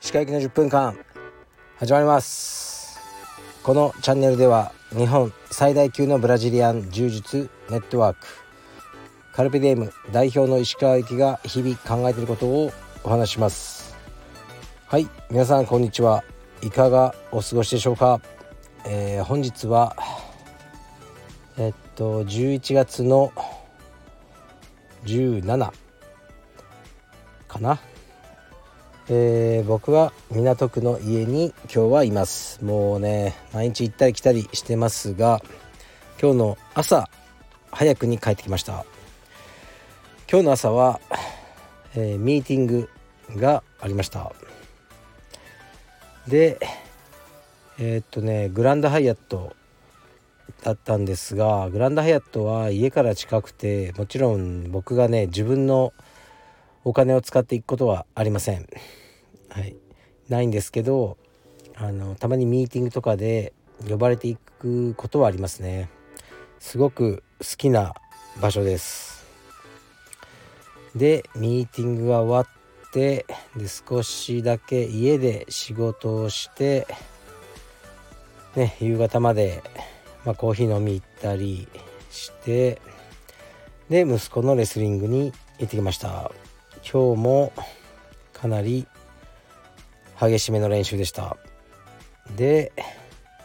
歯科医の10分間始まります。このチャンネルでは日本最大級のブラジリアン柔術ネットワーク。カルペディエム代表の石川行きが日々考えていることをお話します。はい。皆さんこんにちは。いかがお過ごしでしょうか、えー、本日はえっと11月の17かな。えー、僕は港区の家に今日はいます。もうね毎日行ったり来たりしてますが今日の朝早くに帰ってきました。今日の朝は、えー、ミーティングがありました。でえー、っとねグランドハイアットだったんですがグランドハイアットは家から近くてもちろん僕がね自分のお金を使っていくことはありません。はい、ないんですけどあのたまにミーティングとかで呼ばれていくことはありますね。すごく好きな場所です。でミーティングが終わってで少しだけ家で仕事をしてね夕方まで、まあ、コーヒー飲み行ったりしてで息子のレスリングに行ってきました。今日もかなり激しめの練習でした。で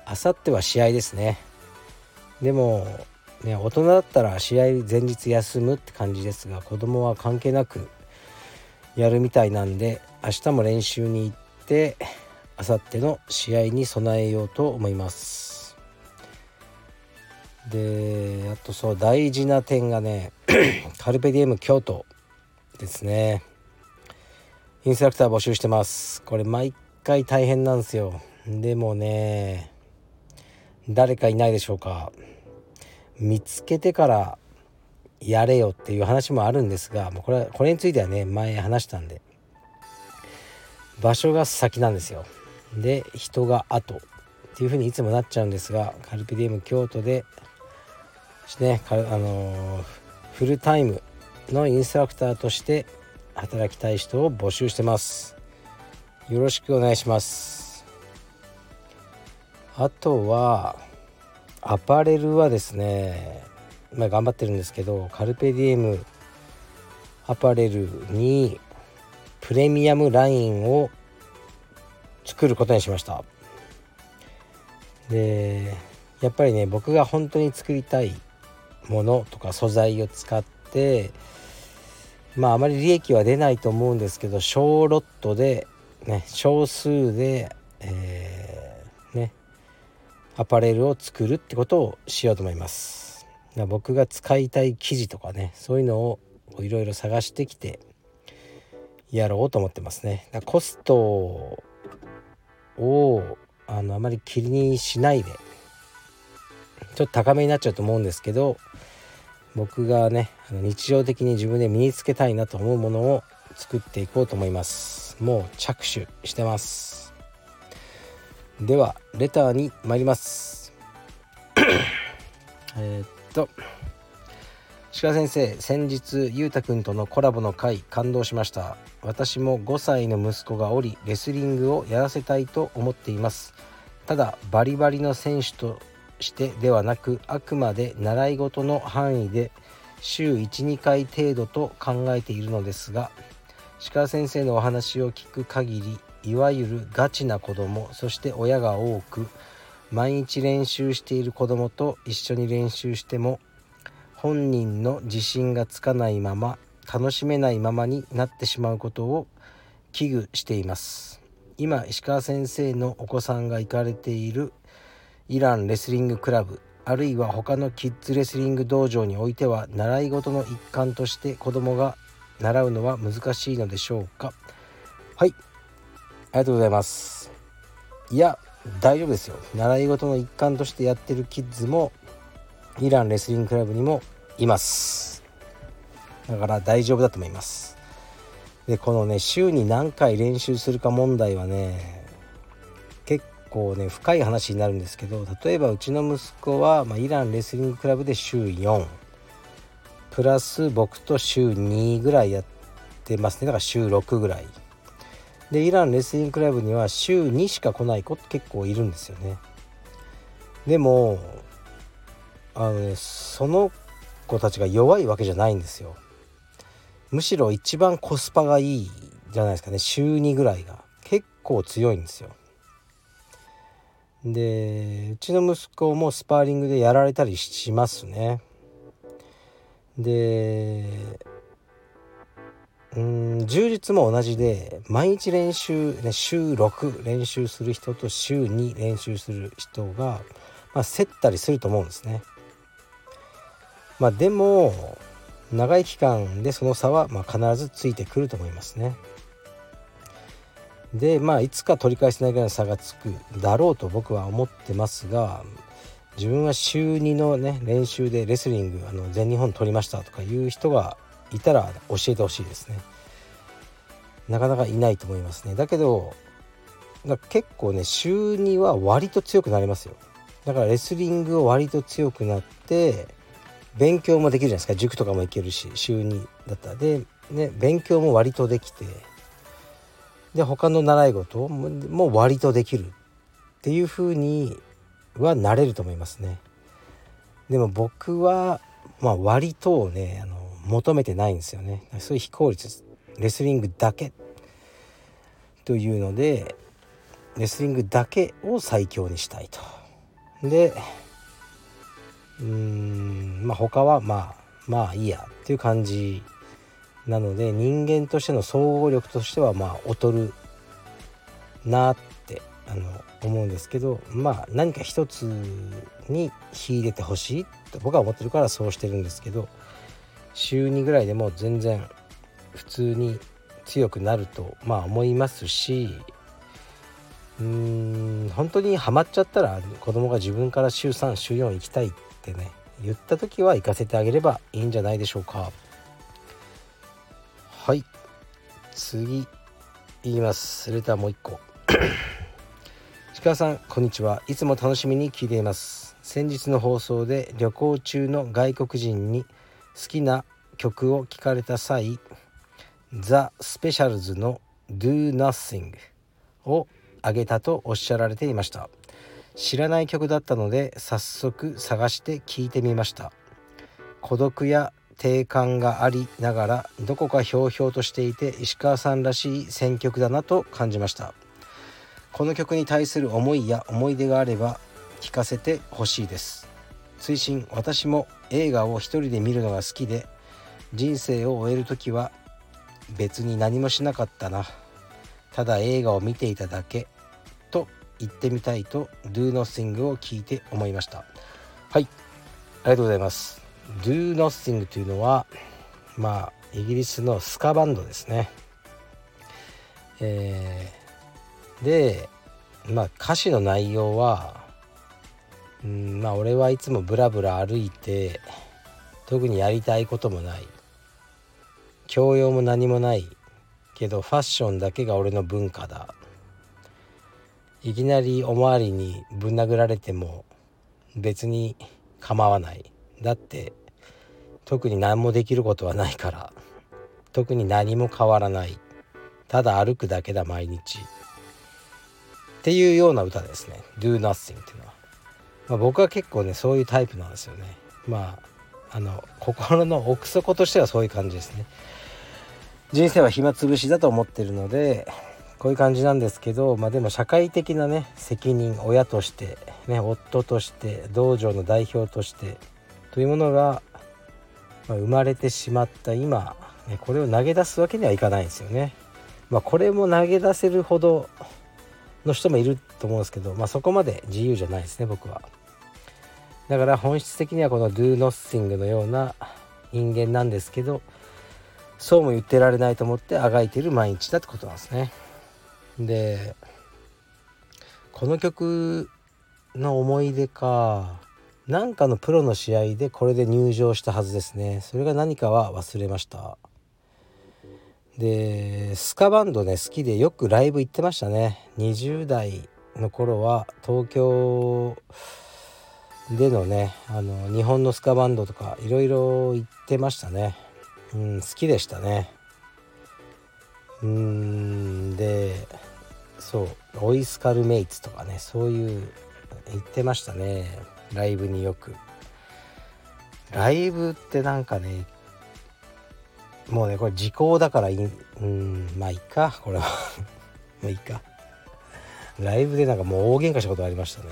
あさっては試合ですね。でもね大人だったら試合前日休むって感じですが子供は関係なくやるみたいなんで明日も練習に行ってあさっての試合に備えようと思います。であとそう大事な点がね カルペディエム京都ですね。インストラクター募集してます。これ毎回大変なんですよ。でもね誰かいないでしょうか。見つけてからやれよっていう話もあるんですがもうこれこれについてはね前話したんで。場所が先なんですよ。で人が後っていうふうにいつもなっちゃうんですがカルピディウム京都でねあの、フルタイムのインストラクターとして働きたい人を募集してます。よろしくお願いします。あとはアパレルはですねまあ頑張ってるんですけどカルペディエムアパレルにプレミアムラインを作ることにしました。でやっぱりね僕が本当に作りたいものとか素材を使ってまああまり利益は出ないと思うんですけど小ロットでね少数で、えー、ねアパレルを作るってことをしようと思います。僕が使いたい生地とかねそういうのをいろいろ探してきてやろうと思ってますね。コストをあのあまり気にしないでちょっと高めになっちゃうと思うんですけど僕がね日常的に自分で身につけたいなと思うものを作っていこうと思います。もう着手してます。ではレターに参ります。えっと鹿先生先日ゆうたくんとのコラボの回感動しました。私も5歳の息子がおりレスリングをやらせたいと思っています。ただバリバリの選手としてではなくあくまで習い事の範囲で週12回程度と考えているのですが鹿先生のお話を聞く限りいわゆるガチな子供そして親が多く毎日練習している子供と一緒に練習しても本人の自信がつかないまま楽しめないままになってしまうことを危惧しています。今石川先生のお子さんが行かれているイランレスリングクラブあるいは他のキッズレスリング道場においては習い事の一環として子供が習うのは難しいのでしょうか？はい。ありがとうございます。いや大丈夫ですよ。習い事の一環としてやってるキッズもイランレスリングクラブにもいます。だから大丈夫だと思います。でこのね週に何回練習するか問題はね構ね深い話になるんですけど例えばうちの息子は、まあ、イランレスリングクラブで週4プラス僕と週2ぐらいやってますね。だから週6ぐらい。でイランレスリングクラブには週2しか来ない子って結構いるんですよね。でもあのねその子たちが弱いわけじゃないんですよ。むしろ一番コスパがいいじゃないですかね。週2ぐらいが。結構強いんですよ。でうちの息子もスパーリングでやられたりしますねでうん充実も同じで毎日練習、ね、週6練習する人と週2練習する人が、まあ、競ったりすると思うんですね。まあ、でも長い期間でその差はま必ずついてくると思いますね。でまあいつか取り返せないぐらいの差がつくだろうと僕は思ってますが自分は週2のね練習でレスリングあの全日本取りましたとかいう人がいたら教えてほしいですね。なかなかいないと思いますね。だけど結構ね週2は割と強くなりますよ。だからレスリングを割と強くなって勉強もできるじゃないですか。塾とかも行けるし週2だったで、ね、勉強も割とできてで他の習い事も割とできるっていう風にはなれると思いますね。でも僕はまあ割とねあの求めてないんですよね。そういう非効率レスリングだけというのでレスリングだけを最強にしたいと。でうーんまあ他はまあまあいいやっていう感じなので人間としての総合力としてはまあ劣るなってあの思うんですけどまあ何か一つに秀でてほしいと僕は思ってるからそうしてるんですけど週2ぐらいでも全然普通に強くなるとまあ思いますしうーん本当にハマっちゃったら子供が自分から週3週4行きたいってね言った時は行かせてあげればいいんじゃないでしょうか。はい。次言います。レターもう一個。石さんこんにちは。いつも楽しみに聞いています。先日の放送で旅行中の外国人に好きな曲を聞かれた際ザ・スペシャルズの Do Nothing をあげたとおっしゃられていました。知らない曲だったので早速探して聞いてみました。孤独や定感がありながらどこかひょうひょうとしていて石川さんらしい選曲だなと感じました。この曲に対する思いや思い出があれば聞かせてほしいです。追伸私も映画を一人で見るのが好きで人生を終える時は別に何もしなかったな。ただ映画を見ていただけと言ってみたいと Do Nothing を聞いて思いました。はいありがとうございます。Do Nothing というのはまあイギリスのスカバンドですね。えー、でまあ歌詞の内容はうんまあ俺はいつもブラブラ歩いて特にやりたいこともない。教養も何もない。けどファッションだけが俺の文化だ。いきなりおまわりにぶん殴られても別に構わない。だって特に何もできることはないから特に何も変わらない。ただ歩くだけだ毎日。っていうような歌ですね「Do Nothing」っていうのは、まあ、僕は結構ねそういうタイプなんですよね。まああの心の奥底としてはそういう感じですね。人生は暇つぶしだと思ってるのでこういう感じなんですけどまあでも社会的なね責任親としてね夫として道場の代表としてというものが、まあ、生まれてしまった今、ね、これを投げ出すわけにはいかないんですよね。まあ、これも投げ出せるほどの人もいると思うんですけど、まあ、そこまで自由じゃないですね僕は。だから本質的にはこの Do Nothing のような人間なんですけどそうも言ってられないと思ってあがいてる毎日だってことなんですね。でこの曲の思い出かなんかのプロの試合でこれで入場したはずですね。それが何かは忘れました。でスカバンドね好きでよくライブ行ってましたね。20代の頃は東京でのねあの日本のスカバンドとかいろいろ行ってましたね。うん好きでしたね。うんでそうオイスカルメイツとかねそういう行ってましたね。ライブによく。ライブってなんかねもうねこれ時効だからいいうんまあいいかこれは。まあいいか。ライブでなんかもう大喧嘩したことありましたね。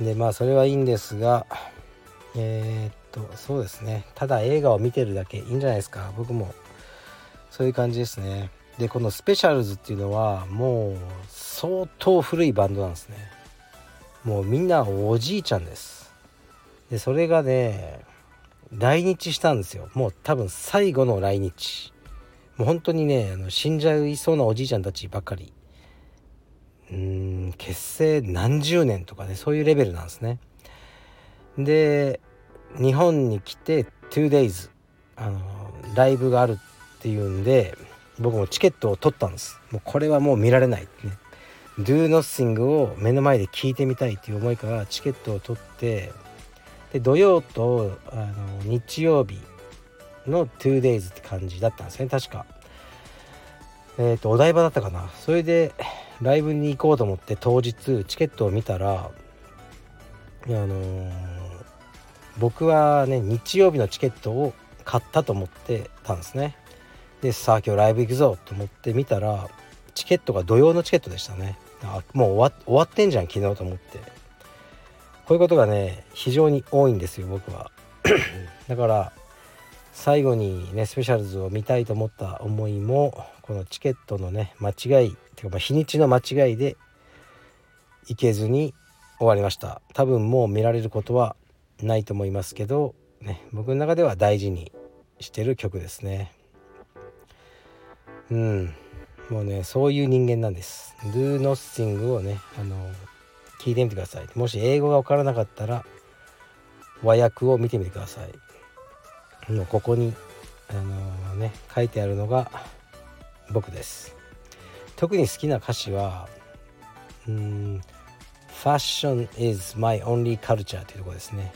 でまあそれはいいんですがえー、っとそうですね。ただ映画を見てるだけいいんじゃないですか。僕もそういう感じですね。でこのスペシャルズっていうのはもう相当古いバンドなんですね。もうみんなおじいちゃんです。でそれがね来日したんですよ。もう多分最後の来日。もう本当にねあの死んじゃいそうなおじいちゃんたちばかり。うん結成何十年とかねそういうレベルなんですね。で日本に来て 2days あのライブがあるっていうんで僕もチケットを取ったんです。もうこれはもう見られないね。Do Nothing を目の前で聞いてみたいっていう思いからチケットを取ってで土曜とあの日曜日の 2days って感じだったんですね確か。えっ、ー、とお台場だったかな。それでライブに行こうと思って当日チケットを見たらあのー、僕はね日曜日のチケットを買ったと思ってたんですね。でさあ今日ライブ行くぞと思って見たらチケットが土曜のチケットでしたね。あもう終わ終わってんじゃん昨日と思って。こういうことがね非常に多いんですよ僕は。だから最後にねスペシャルズを見たいと思った思いもこのチケットのね間違いっていうかま日にちの間違いで行けずに終わりました。多分もう見られることはないと思いますけど、ね、僕の中では大事にしてる曲ですね。うん。もうねそういう人間なんです。Do Nothing をねあの聞いてみてください。もし英語が分からなかったら和訳を見てみてください。もうここにあの、ね書いてあるのが僕です。特に好きな歌詞はうん「Fashion is my only culture」というとこですね。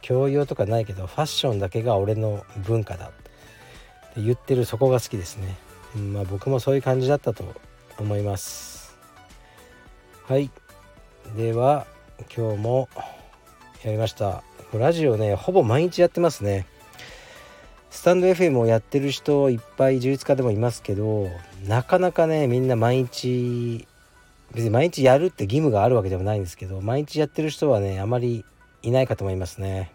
教養とかないけどファッションだけが俺の文化だ。って言ってるそこが好きですね、まあ僕もそういう感じだったと思います。はい。では今日もやりました。ラジオねほぼ毎日やってますね。スタンド FM をやってる人いっぱい充実家でもいますけどなかなかねみんな毎日別に毎日やるって義務があるわけでもないんですけど毎日やってる人はねあまりいないかと思いますね。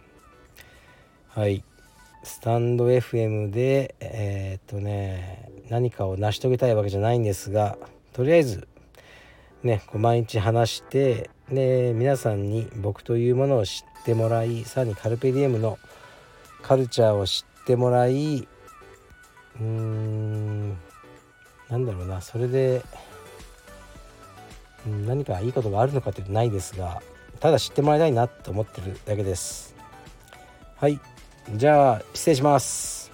はい。スタンド FM でえー、っとね何かを成し遂げたいわけじゃないんですがとりあえずねこう毎日話してで皆さんに僕というものを知ってもらいさらにカルペディエムのカルチャーを知ってもらいうーんなんだろうなそれで何かいいことがあるのかっていうとないですがただ知ってもらいたいなと思ってるだけです。はい。じゃあ失礼します。